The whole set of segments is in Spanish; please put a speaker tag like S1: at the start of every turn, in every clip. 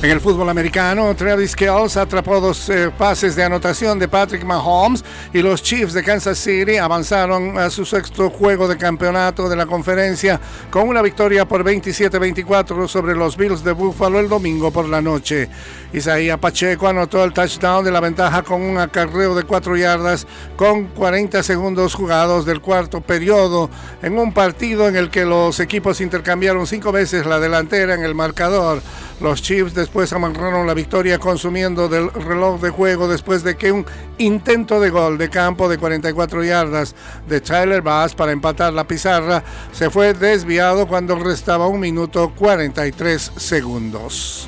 S1: En el fútbol americano, Travis Kelce atrapó dos eh, pases de anotación de Patrick Mahomes y los Chiefs de Kansas City avanzaron a su sexto juego de campeonato de la conferencia con una victoria por 27-24 sobre los Bills de Buffalo el domingo por la noche. Isaías Pacheco anotó el touchdown de la ventaja con un acarreo de cuatro yardas con 40 segundos jugados del cuarto periodo en un partido en el que los equipos intercambiaron cinco veces la delantera en el marcador. Los Chiefs después amarraron la victoria consumiendo del reloj de juego después de que un intento de gol de campo de 44 yardas de Tyler Bass para empatar la pizarra se fue desviado cuando restaba un minuto 43 segundos.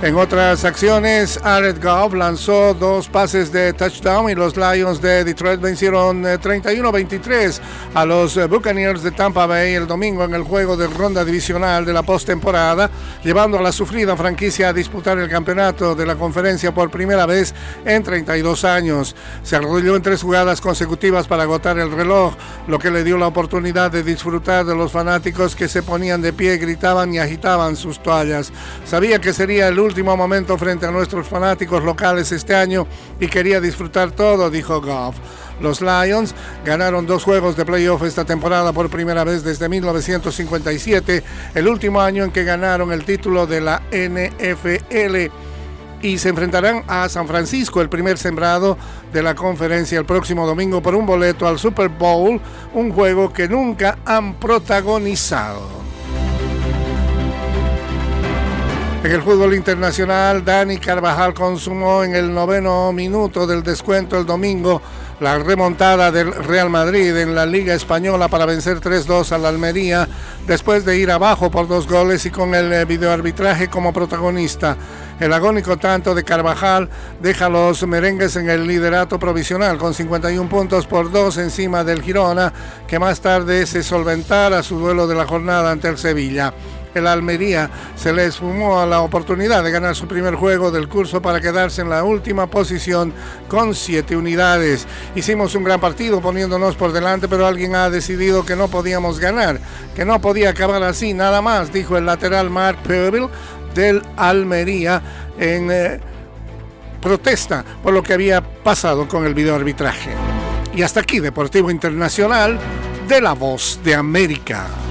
S1: En otras acciones, Jared Goff lanzó dos pases de touchdown y los Lions de Detroit vencieron 31-23 eh, a los eh, Buccaneers de Tampa Bay el domingo en el juego de ronda divisional de la postemporada, llevando a la sufrida franquicia a disputar el campeonato de la conferencia por primera vez en 32 años. Se arrodilló en tres jugadas consecutivas para agotar el reloj, lo que le dio la oportunidad de disfrutar de los fanáticos que se ponían de pie, gritaban y agitaban sus toallas. Sabía que sería el último momento frente a nuestros fanáticos locales este año y quería disfrutar todo, dijo Goff. Los Lions ganaron dos juegos de playoff esta temporada por primera vez desde 1957, el último año en que ganaron el título de la NFL. Y se enfrentarán a San Francisco, el primer sembrado de la conferencia, el próximo domingo por un boleto al Super Bowl, un juego que nunca han protagonizado. En el fútbol internacional, Dani Carvajal consumó en el noveno minuto del descuento el domingo la remontada del Real Madrid en la Liga Española para vencer 3-2 a la Almería después de ir abajo por dos goles y con el eh, videoarbitraje como protagonista. El agónico tanto de Carvajal deja a los merengues en el liderato provisional con 51 puntos por dos encima del Girona, que más tarde se solventara su duelo de la jornada ante el Sevilla el Almería se le esfumó a la oportunidad de ganar su primer juego del curso para quedarse en la última posición con siete unidades. Hicimos un gran partido poniéndonos por delante, pero alguien ha decidido que no podíamos ganar, que no podía acabar así, nada más, dijo el lateral Mark Peeble del Almería en eh, protesta por lo que había pasado con el videoarbitraje. Y hasta aquí, Deportivo Internacional de la Voz de América.